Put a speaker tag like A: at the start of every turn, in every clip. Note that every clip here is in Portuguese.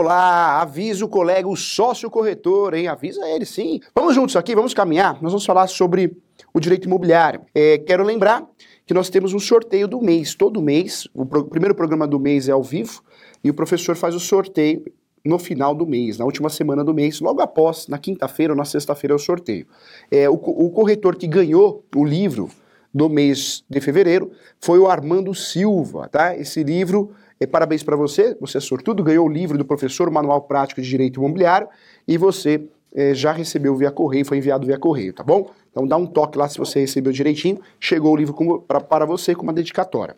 A: olá! Avisa o colega, o sócio corretor, hein? Avisa ele, sim. Vamos juntos aqui, vamos caminhar. Nós vamos falar sobre o direito imobiliário. É, quero lembrar que nós temos um sorteio do mês. Todo mês, o pro primeiro programa do mês é ao vivo e o professor faz o sorteio no final do mês, na última semana do mês, logo após, na quinta-feira ou na sexta-feira é o sorteio. É, o, o corretor que ganhou o livro do mês de fevereiro foi o Armando Silva, tá? Esse livro, é, parabéns para você, você é sortudo, ganhou o livro do professor Manual Prático de Direito Imobiliário e você é, já recebeu via correio, foi enviado via correio, tá bom? Então dá um toque lá se você recebeu direitinho, chegou o livro com, pra, para você com uma dedicatória.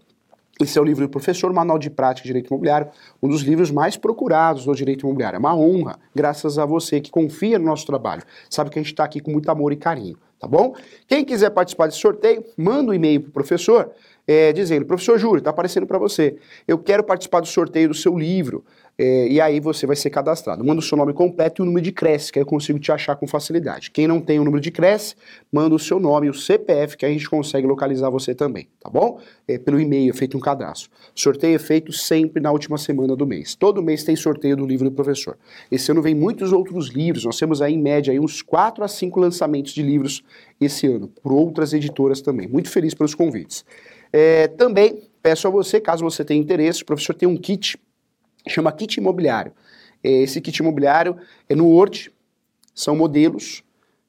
A: Esse é o livro do professor Manual de Prática de Direito Imobiliário, um dos livros mais procurados do direito imobiliário. É uma honra, graças a você que confia no nosso trabalho. Sabe que a gente está aqui com muito amor e carinho tá bom? Quem quiser participar desse sorteio, manda um e-mail para o professor é, dizendo, professor Júlio, está aparecendo para você, eu quero participar do sorteio do seu livro, é, e aí você vai ser cadastrado. Manda o seu nome completo e o número de Cresce, que aí eu consigo te achar com facilidade. Quem não tem o número de Cresce, manda o seu nome e o CPF, que a gente consegue localizar você também, tá bom? É, pelo e-mail, é feito um cadastro. Sorteio é feito sempre na última semana do mês. Todo mês tem sorteio do livro do professor. Esse ano vem muitos outros livros, nós temos aí em média aí uns 4 a 5 lançamentos de livros esse ano, por outras editoras também. Muito feliz pelos convites. É, também peço a você, caso você tenha interesse, o professor tem um kit, chama kit imobiliário. É, esse kit imobiliário é no Word, são modelos,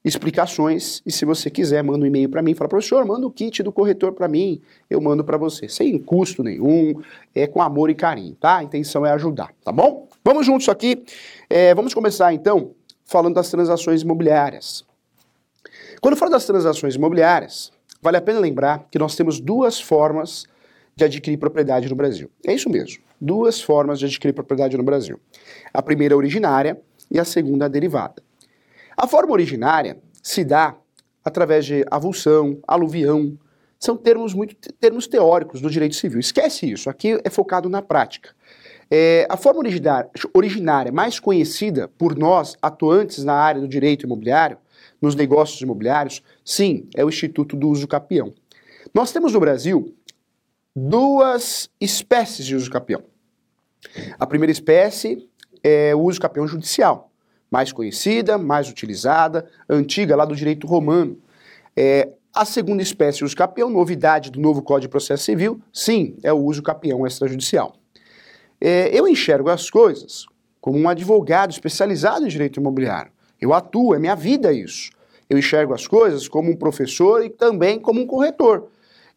A: explicações, e se você quiser, manda um e-mail para mim, fala, professor, manda o kit do corretor para mim, eu mando para você, sem custo nenhum, é com amor e carinho, tá? A intenção é ajudar, tá bom? Vamos juntos aqui, é, vamos começar então falando das transações imobiliárias. Quando falo das transações imobiliárias, vale a pena lembrar que nós temos duas formas de adquirir propriedade no Brasil. É isso mesmo, duas formas de adquirir propriedade no Brasil. A primeira é originária e a segunda é derivada. A forma originária se dá através de avulsão, aluvião, são termos muito termos teóricos do direito civil. Esquece isso, aqui é focado na prática. É, a forma originária, mais conhecida por nós, atuantes na área do direito imobiliário, nos negócios imobiliários? Sim, é o Instituto do Uso Capião. Nós temos no Brasil duas espécies de uso capião. A primeira espécie é o uso capião judicial, mais conhecida, mais utilizada, antiga lá do direito romano. É, a segunda espécie de uso capião, novidade do novo Código de Processo Civil, sim, é o uso capião extrajudicial. É, eu enxergo as coisas como um advogado especializado em direito imobiliário. Eu atuo, é minha vida isso. Eu enxergo as coisas como um professor e também como um corretor.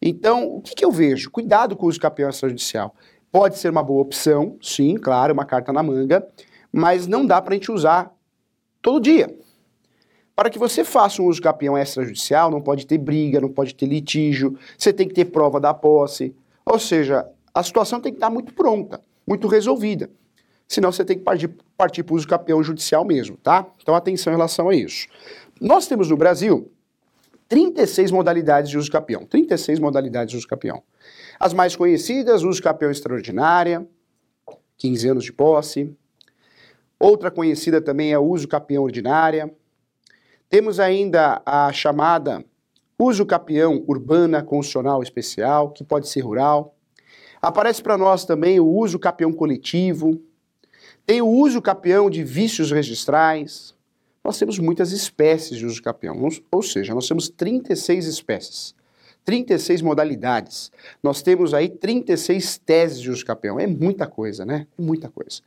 A: Então, o que, que eu vejo? Cuidado com o uso capião extrajudicial. Pode ser uma boa opção, sim, claro, uma carta na manga, mas não dá para a gente usar todo dia. Para que você faça um uso capião extrajudicial, não pode ter briga, não pode ter litígio, você tem que ter prova da posse. Ou seja, a situação tem que estar muito pronta, muito resolvida senão você tem que partir, partir para o uso campeão judicial mesmo, tá? Então atenção em relação a isso. Nós temos no Brasil 36 modalidades de uso capião, 36 modalidades de uso capião. As mais conhecidas, uso capião extraordinária, 15 anos de posse. Outra conhecida também é o uso capião ordinária. Temos ainda a chamada uso capião urbana constitucional especial, que pode ser rural. Aparece para nós também o uso capião coletivo, tem o uso capião de vícios registrais. Nós temos muitas espécies de uso capião, ou seja, nós temos 36 espécies, 36 modalidades. Nós temos aí 36 teses de uso capião. É muita coisa, né? Muita coisa.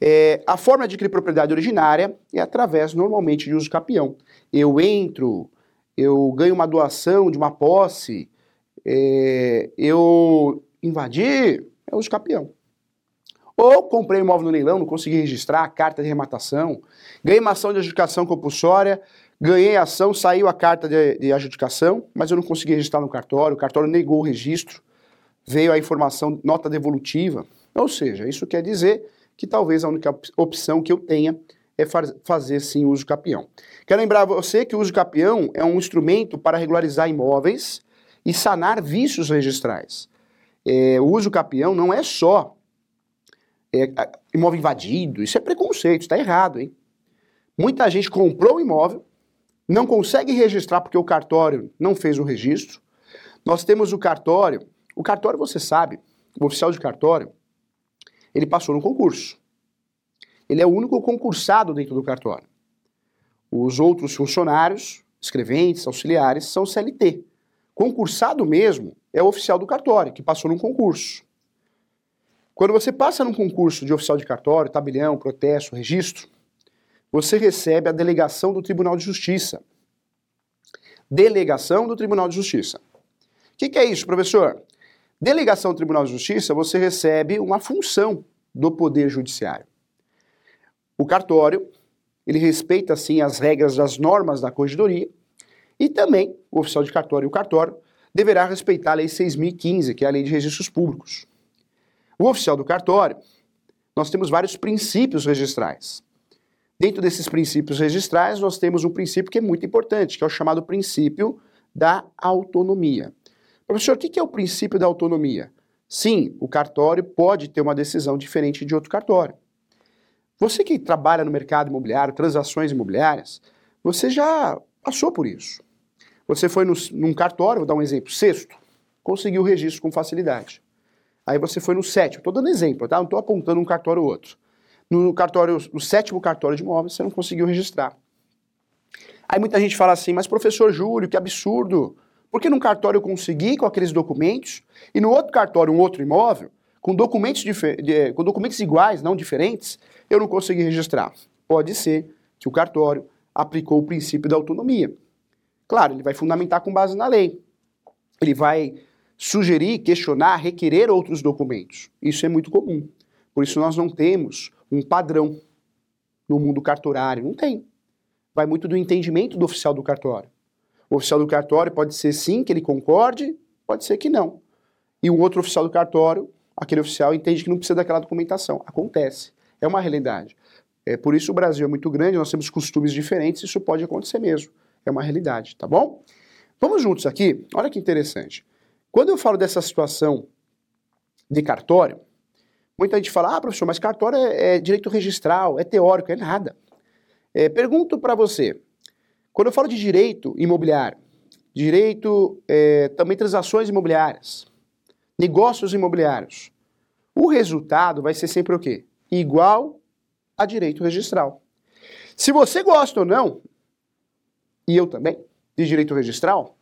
A: É, a forma de adquirir propriedade originária é através, normalmente, de uso capião. Eu entro, eu ganho uma doação de uma posse, é, eu invadi, é uso capião. Ou comprei um imóvel no leilão, não consegui registrar, a carta de rematação, ganhei uma ação de adjudicação compulsória, ganhei a ação, saiu a carta de, de adjudicação, mas eu não consegui registrar no cartório, o cartório negou o registro, veio a informação, nota devolutiva. Ou seja, isso quer dizer que talvez a única opção que eu tenha é fazer sim o uso capião. Quero lembrar você que o uso capião é um instrumento para regularizar imóveis e sanar vícios registrais. É, o uso capião não é só é, imóvel invadido, isso é preconceito, está errado, hein? Muita gente comprou o imóvel, não consegue registrar porque o cartório não fez o registro. Nós temos o cartório, o cartório você sabe, o oficial de cartório, ele passou no concurso. Ele Ele é o único concursado dentro do cartório. Os outros funcionários, escreventes, auxiliares, são CLT. Concursado mesmo é o oficial do cartório, que passou num concurso. Quando você passa num concurso de oficial de cartório, tabelião, protesto, registro, você recebe a delegação do Tribunal de Justiça. Delegação do Tribunal de Justiça. O que, que é isso, professor? Delegação do Tribunal de Justiça, você recebe uma função do Poder Judiciário. O cartório, ele respeita, sim, as regras das normas da corregedoria e também o oficial de cartório e o cartório deverá respeitar a Lei 6.015, que é a Lei de Registros Públicos. O oficial do cartório, nós temos vários princípios registrais. Dentro desses princípios registrais, nós temos um princípio que é muito importante, que é o chamado princípio da autonomia. Professor, o que é o princípio da autonomia? Sim, o cartório pode ter uma decisão diferente de outro cartório. Você que trabalha no mercado imobiliário, transações imobiliárias, você já passou por isso. Você foi no, num cartório, vou dar um exemplo, sexto, conseguiu o registro com facilidade. Aí você foi no sétimo, estou dando exemplo, tá? Não estou apontando um cartório ou outro. No cartório, no sétimo cartório de imóveis, você não conseguiu registrar. Aí muita gente fala assim, mas professor Júlio, que absurdo. Por que num cartório eu consegui com aqueles documentos e no outro cartório, um outro imóvel, com documentos, de, com documentos iguais, não diferentes, eu não consegui registrar? Pode ser que o cartório aplicou o princípio da autonomia. Claro, ele vai fundamentar com base na lei. Ele vai sugerir, questionar, requerer outros documentos. Isso é muito comum. Por isso nós não temos um padrão no mundo cartorário. Não tem. Vai muito do entendimento do oficial do cartório. O oficial do cartório pode ser sim que ele concorde, pode ser que não. E um outro oficial do cartório, aquele oficial entende que não precisa daquela documentação. Acontece. É uma realidade. É, por isso o Brasil é muito grande, nós temos costumes diferentes, isso pode acontecer mesmo. É uma realidade, tá bom? Vamos juntos aqui? Olha que interessante. Quando eu falo dessa situação de cartório, muita gente fala, ah, professor, mas cartório é, é direito registral, é teórico, é nada. É, pergunto para você, quando eu falo de direito imobiliário, direito, é, também transações imobiliárias, negócios imobiliários, o resultado vai ser sempre o quê? Igual a direito registral. Se você gosta ou não, e eu também, de direito registral,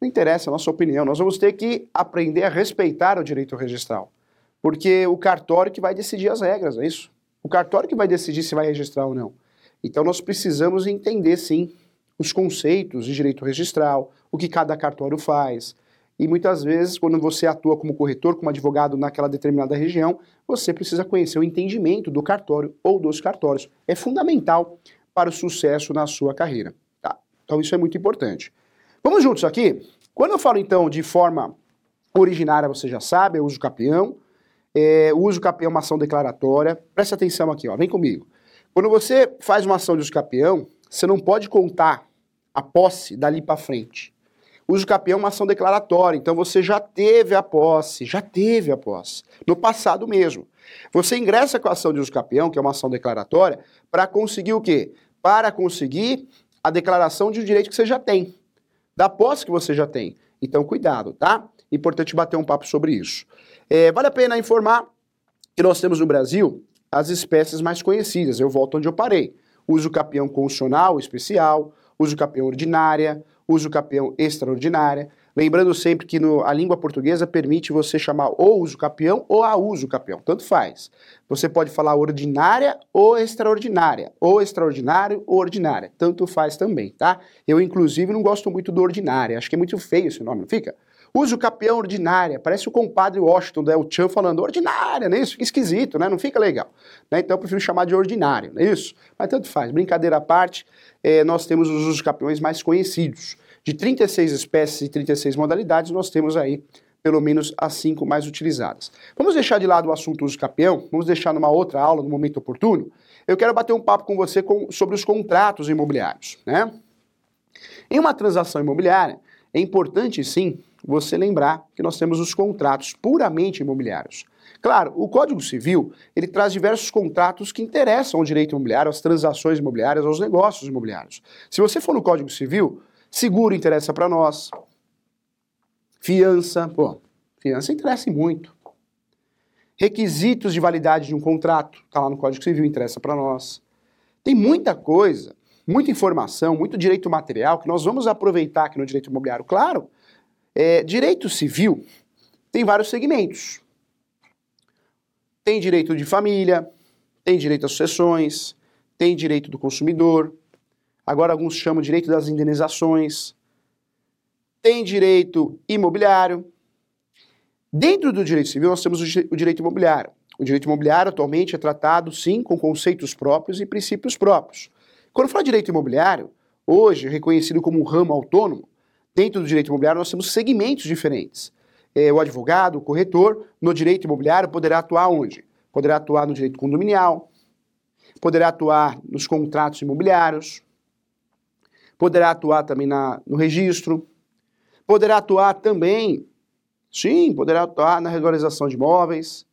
A: não interessa a nossa opinião, nós vamos ter que aprender a respeitar o direito registral. Porque o cartório que vai decidir as regras, é isso? O cartório que vai decidir se vai registrar ou não. Então nós precisamos entender, sim, os conceitos de direito registral, o que cada cartório faz. E muitas vezes, quando você atua como corretor, como advogado naquela determinada região, você precisa conhecer o entendimento do cartório ou dos cartórios. É fundamental para o sucesso na sua carreira. Tá? Então isso é muito importante. Vamos juntos aqui? Quando eu falo então de forma originária, você já sabe, eu uso capião. É, uso capião é uma ação declaratória. Preste atenção aqui, ó, vem comigo. Quando você faz uma ação de uso capião, você não pode contar a posse dali para frente. Uso capião é uma ação declaratória, então você já teve a posse, já teve a posse, no passado mesmo. Você ingressa com a ação de uso capião, que é uma ação declaratória, para conseguir o quê? Para conseguir a declaração de um direito que você já tem da posse que você já tem. Então, cuidado, tá? Importante bater um papo sobre isso. É, vale a pena informar que nós temos no Brasil as espécies mais conhecidas. Eu volto onde eu parei. Uso capião constitucional especial, uso capião ordinária, uso capião extraordinária. Lembrando sempre que no, a língua portuguesa permite você chamar ou uso capião ou a uso capião, tanto faz. Você pode falar ordinária ou extraordinária, ou extraordinário ou ordinária, tanto faz também, tá? Eu, inclusive, não gosto muito do ordinária, acho que é muito feio esse nome, não fica? Uso capião ordinária, parece o compadre Washington do El Chan falando ordinária, não é isso? Fica esquisito, né? Não fica legal. Né? Então eu prefiro chamar de ordinário, não é isso? Mas tanto faz, brincadeira à parte, eh, nós temos os usos capiões mais conhecidos. De 36 espécies e 36 modalidades, nós temos aí pelo menos as cinco mais utilizadas. Vamos deixar de lado o assunto uso capião, vamos deixar numa outra aula, no momento oportuno. Eu quero bater um papo com você com, sobre os contratos imobiliários. Né? Em uma transação imobiliária, é importante sim você lembrar que nós temos os contratos puramente imobiliários. Claro, o Código Civil, ele traz diversos contratos que interessam ao direito imobiliário, às transações imobiliárias, aos negócios imobiliários. Se você for no Código Civil, Seguro interessa para nós. Fiança, pô, fiança interessa muito. requisitos de validade de um contrato, está lá no Código Civil, interessa para nós. Tem muita coisa, muita informação, muito direito material que nós vamos aproveitar aqui no direito imobiliário. Claro, é, direito civil tem vários segmentos. Tem direito de família, tem direito às sucessões, tem direito do consumidor, agora alguns chamam direito das indenizações, tem direito imobiliário. Dentro do direito civil, nós temos o direito imobiliário. O direito imobiliário atualmente é tratado, sim, com conceitos próprios e princípios próprios. Quando fala direito imobiliário, hoje reconhecido como um ramo autônomo, dentro do direito imobiliário nós temos segmentos diferentes. É, o advogado, o corretor, no direito imobiliário poderá atuar onde? Poderá atuar no direito condominial, poderá atuar nos contratos imobiliários, poderá atuar também na, no registro, poderá atuar também, sim, poderá atuar na regularização de imóveis,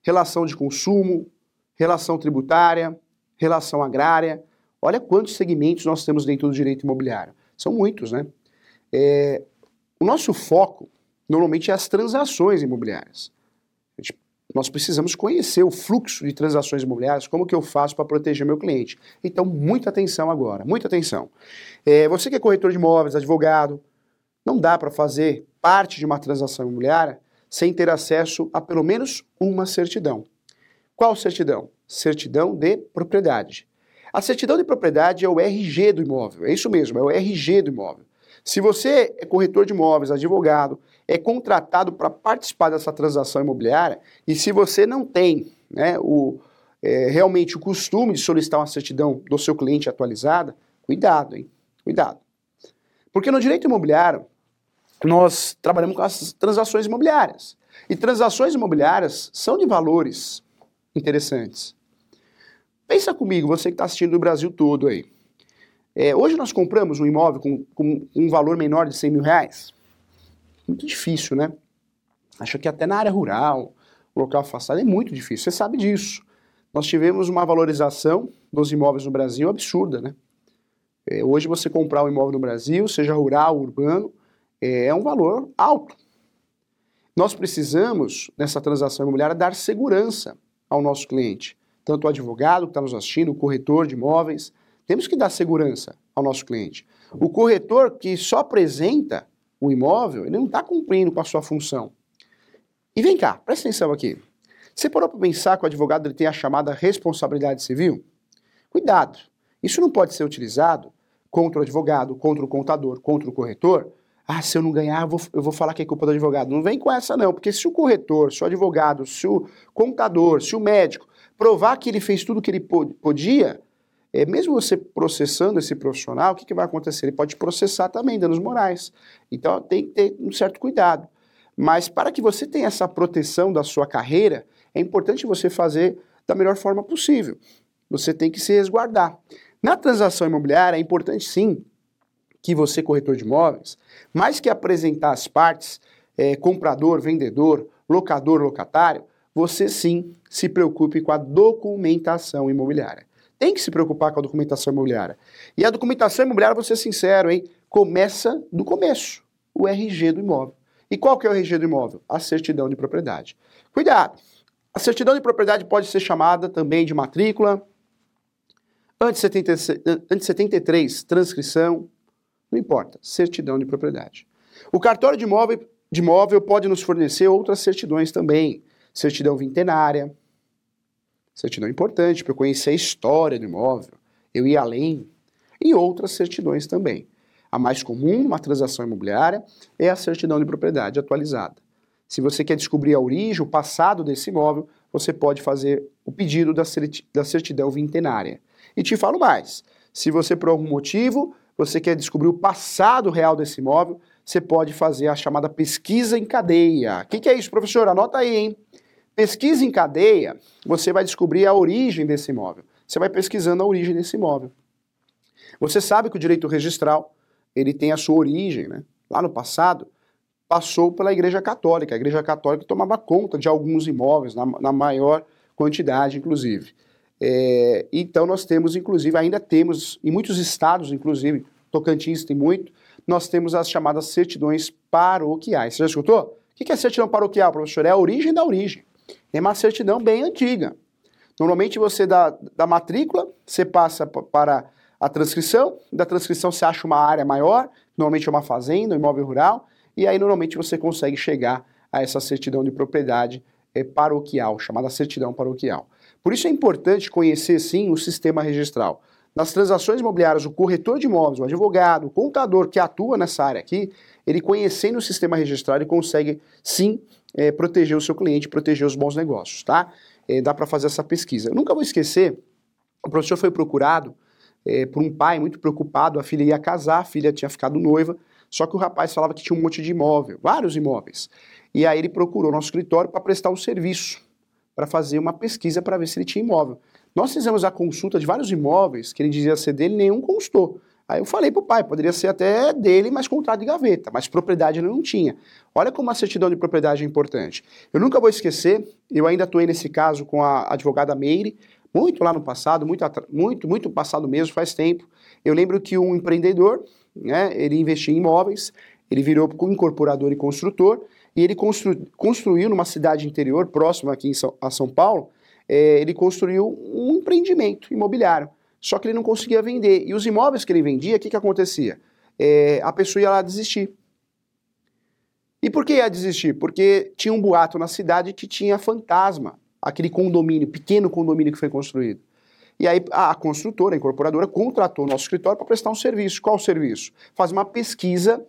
A: relação de consumo, relação tributária, relação agrária. Olha quantos segmentos nós temos dentro do direito imobiliário. São muitos, né? É, o nosso foco normalmente é as transações imobiliárias. Nós precisamos conhecer o fluxo de transações imobiliárias, como que eu faço para proteger meu cliente. Então, muita atenção agora, muita atenção. É, você que é corretor de imóveis, advogado, não dá para fazer parte de uma transação imobiliária sem ter acesso a pelo menos uma certidão. Qual certidão? Certidão de propriedade. A certidão de propriedade é o RG do imóvel, é isso mesmo, é o RG do imóvel. Se você é corretor de imóveis, advogado, é contratado para participar dessa transação imobiliária, e se você não tem né, o, é, realmente o costume de solicitar uma certidão do seu cliente atualizada, cuidado, hein? Cuidado. Porque no direito imobiliário, nós trabalhamos com as transações imobiliárias. E transações imobiliárias são de valores interessantes. Pensa comigo, você que está assistindo do Brasil todo aí. É, hoje nós compramos um imóvel com, com, um valor menor de 100 mil reais. Muito difícil, né? Acho que até na área rural, local afastado, é muito difícil. Você sabe disso. Nós tivemos uma valorização dos imóveis no Brasil absurda, né? É, hoje você comprar um imóvel no Brasil, seja rural, urbano, é, é um valor alto. Nós precisamos, nessa transação imobiliária, dar segurança ao nosso cliente. Tanto o advogado que está nos assistindo, o corretor de imóveis, temos que dar segurança ao nosso cliente. O corretor que só apresenta o imóvel, ele não está cumprindo com a sua função. E vem cá, presta atenção aqui. Você parou para pensar que o advogado ele tem a chamada responsabilidade civil? Cuidado, isso não pode ser utilizado contra o advogado, contra o contador, contra o corretor. Ah, se eu não ganhar, eu vou, eu vou falar que é culpa do advogado. Não vem com essa, não, porque se o corretor, se o advogado, se o contador, se o médico provar que ele fez tudo o que ele podia, é, mesmo você processando esse profissional, o que, que vai acontecer? Ele pode processar também danos morais. Então tem que ter um certo cuidado. Mas para que você tenha essa proteção da sua carreira, é importante você fazer da melhor forma possível. Você tem que se resguardar. Na transação imobiliária, é importante sim que você, corretor de imóveis, mais que apresentar as partes, é, comprador, vendedor, locador, locatário, você sim se preocupe com a documentação imobiliária tem que se preocupar com a documentação imobiliária. E a documentação imobiliária, vou ser sincero, hein, começa do começo, o RG do imóvel. E qual que é o RG do imóvel? A certidão de propriedade. Cuidado! A certidão de propriedade pode ser chamada também de matrícula, antes de 73, transcrição, não importa, certidão de propriedade. O cartório de imóvel, de imóvel pode nos fornecer outras certidões também, certidão vintenária, certidão importante para eu conhecer a história do imóvel, eu ir além, e outras certidões também. A mais comum numa transação imobiliária é a certidão de propriedade atualizada. Se você quer descobrir a origem, o passado desse imóvel, você pode fazer o pedido da certidão vintenária. E te falo mais, se você por algum motivo você quer descobrir o passado real desse imóvel, você pode fazer a chamada pesquisa em cadeia. O que, que é isso, professor? Anota aí, hein? Pesquisa em cadeia, você vai descobrir a origem desse imóvel. Você vai pesquisando a origem desse imóvel. Você sabe que o direito registral, ele tem a sua origem, né? Lá no passado, passou pela Igreja Católica. A Igreja Católica tomava conta de alguns imóveis, na, na maior quantidade, inclusive. É, então nós temos, inclusive, ainda temos, em muitos estados, inclusive, Tocantins tem muito, nós temos as chamadas certidões paroquiais. Você já escutou? O que é certidão paroquial, professor? É a origem da origem. É uma certidão bem antiga. Normalmente você dá da matrícula, você passa para a transcrição, da transcrição você acha uma área maior, normalmente é uma fazenda, um imóvel rural, e aí normalmente você consegue chegar a essa certidão de propriedade é, paroquial, chamada certidão paroquial. Por isso é importante conhecer sim o sistema registral. Nas transações imobiliárias, o corretor de imóveis, o advogado, o contador que atua nessa área aqui, ele conhecendo o sistema registral, ele consegue sim é, proteger o seu cliente, proteger os bons negócios, tá? É, dá para fazer essa pesquisa. Eu nunca vou esquecer, o professor foi procurado é, por um pai muito preocupado, a filha ia casar, a filha tinha ficado noiva, só que o rapaz falava que tinha um monte de imóvel, vários imóveis. E aí ele procurou nosso escritório para prestar um serviço, para fazer uma pesquisa para ver se ele tinha imóvel. Nós fizemos a consulta de vários imóveis que ele dizia ser dele, nenhum constou. Aí eu falei pro pai, poderia ser até dele, mas contrato de gaveta, mas propriedade ele não tinha. Olha como a certidão de propriedade é importante. Eu nunca vou esquecer, eu ainda atuei nesse caso com a advogada Meire, muito lá no passado, muito, muito, muito passado mesmo, faz tempo. Eu lembro que um empreendedor, né, ele investia em imóveis, ele virou incorporador e construtor, e ele constru, construiu numa cidade interior, próxima aqui São, a São Paulo, é, ele construiu um empreendimento imobiliário. Só que ele não conseguia vender. E os imóveis que ele vendia, o que, que acontecia? É, a pessoa ia lá desistir. E por que ia desistir? Porque tinha um boato na cidade que tinha fantasma, aquele condomínio, pequeno condomínio que foi construído. E aí a construtora, a incorporadora, contratou o nosso escritório para prestar um serviço. Qual o serviço? Fazer uma pesquisa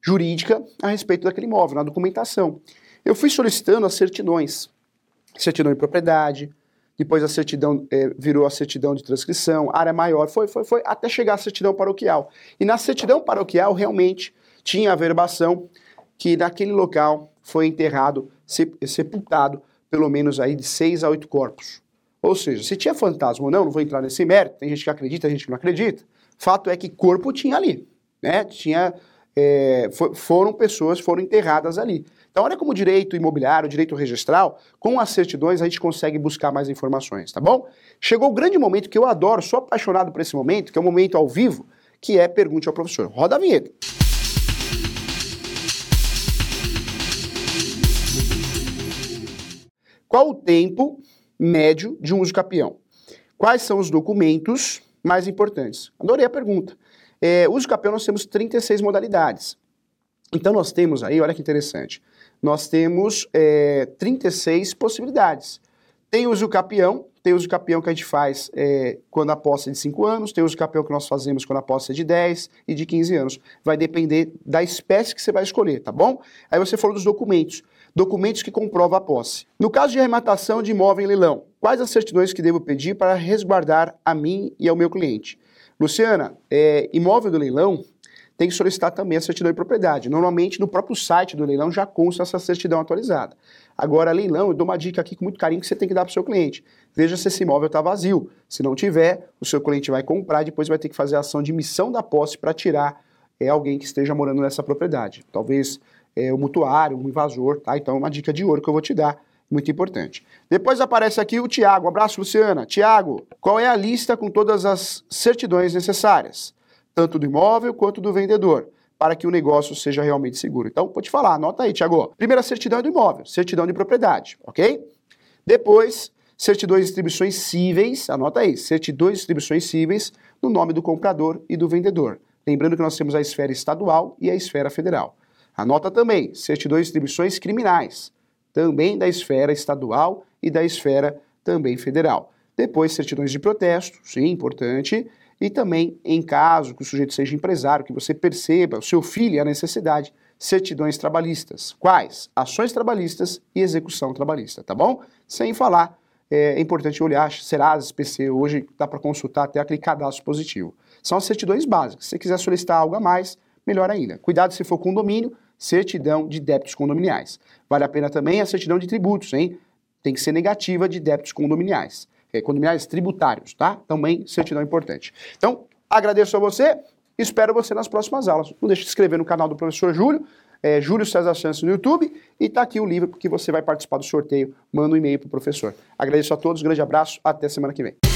A: jurídica a respeito daquele imóvel, na documentação. Eu fui solicitando as certidões. Certidão de propriedade, depois a certidão é, virou a certidão de transcrição, área maior, foi, foi, foi, até chegar à certidão paroquial. E na certidão paroquial, realmente, tinha a verbação que naquele local foi enterrado, sepultado, pelo menos aí de seis a oito corpos. Ou seja, se tinha fantasma ou não, não vou entrar nesse mérito, tem gente que acredita, tem gente que não acredita. Fato é que corpo tinha ali, né? Tinha, é, for, foram pessoas, foram enterradas ali. Então, olha como o direito imobiliário, o direito registral, com as certidões a gente consegue buscar mais informações, tá bom? Chegou o grande momento que eu adoro, sou apaixonado por esse momento, que é o momento ao vivo, que é Pergunte ao Professor. Roda a vinheta. Qual o tempo médio de um uso capião? Quais são os documentos mais importantes? Adorei a pergunta. É, uso capião nós temos 36 modalidades. Então nós temos aí, olha que interessante, nós temos é, 36 possibilidades. Tem uso capião, tem uso capião que a gente faz é, quando a posse é de 5 anos, tem uso capião que nós fazemos quando a posse é de 10 e de 15 anos. Vai depender da espécie que você vai escolher, tá bom? Aí você falou dos documentos. Documentos que comprovam a posse. No caso de arrematação de imóvel em leilão, quais as certidões que devo pedir para resguardar a mim e ao meu cliente? Luciana, é, imóvel do leilão, tem que solicitar também a certidão de propriedade. Normalmente, no próprio site do leilão já consta essa certidão atualizada. Agora, leilão, eu dou uma dica aqui com muito carinho que você tem que dar para o seu cliente. Veja se esse imóvel está vazio. Se não tiver, o seu cliente vai comprar, depois vai ter que fazer a ação de emissão da posse para tirar é, alguém que esteja morando nessa propriedade. Talvez é, o mutuário, um invasor, tá? Então, é uma dica de ouro que eu vou te dar muito importante. Depois aparece aqui o Tiago. Abraço, Luciana. Tiago, qual é a lista com todas as certidões necessárias? tanto do imóvel quanto do vendedor, para que o negócio seja realmente seguro. Então, vou te falar, anota aí, Tiago. Primeira certidão é do imóvel, certidão de propriedade, ok? Depois, certidões de distribuições cíveis, anota aí, certidões de distribuições cíveis no nome do comprador e do vendedor. Lembrando que nós temos a esfera estadual e a esfera federal. Anota também, certidões de distribuições criminais, também da esfera estadual e da esfera também federal. Depois, certidões de protesto, sim, importante, e também, em caso que o sujeito seja empresário, que você perceba o seu filho a necessidade, certidões trabalhistas. Quais? Ações trabalhistas e execução trabalhista, tá bom? Sem falar, é importante olhar, Serasa, SPC, hoje dá para consultar até aquele cadastro positivo. São as certidões básicas. Se você quiser solicitar algo a mais, melhor ainda. Cuidado se for condomínio, certidão de débitos condominiais. Vale a pena também a certidão de tributos, hein? Tem que ser negativa de débitos condominiais é, condominiais tributários, tá? Também certidão importante. Então, agradeço a você, espero você nas próximas aulas. Não deixe de se inscrever no canal do professor Júlio, é, Júlio César Santos no YouTube, e tá aqui o livro que você vai participar do sorteio. Manda um e-mail pro professor. Agradeço a todos, grande abraço, até semana que vem.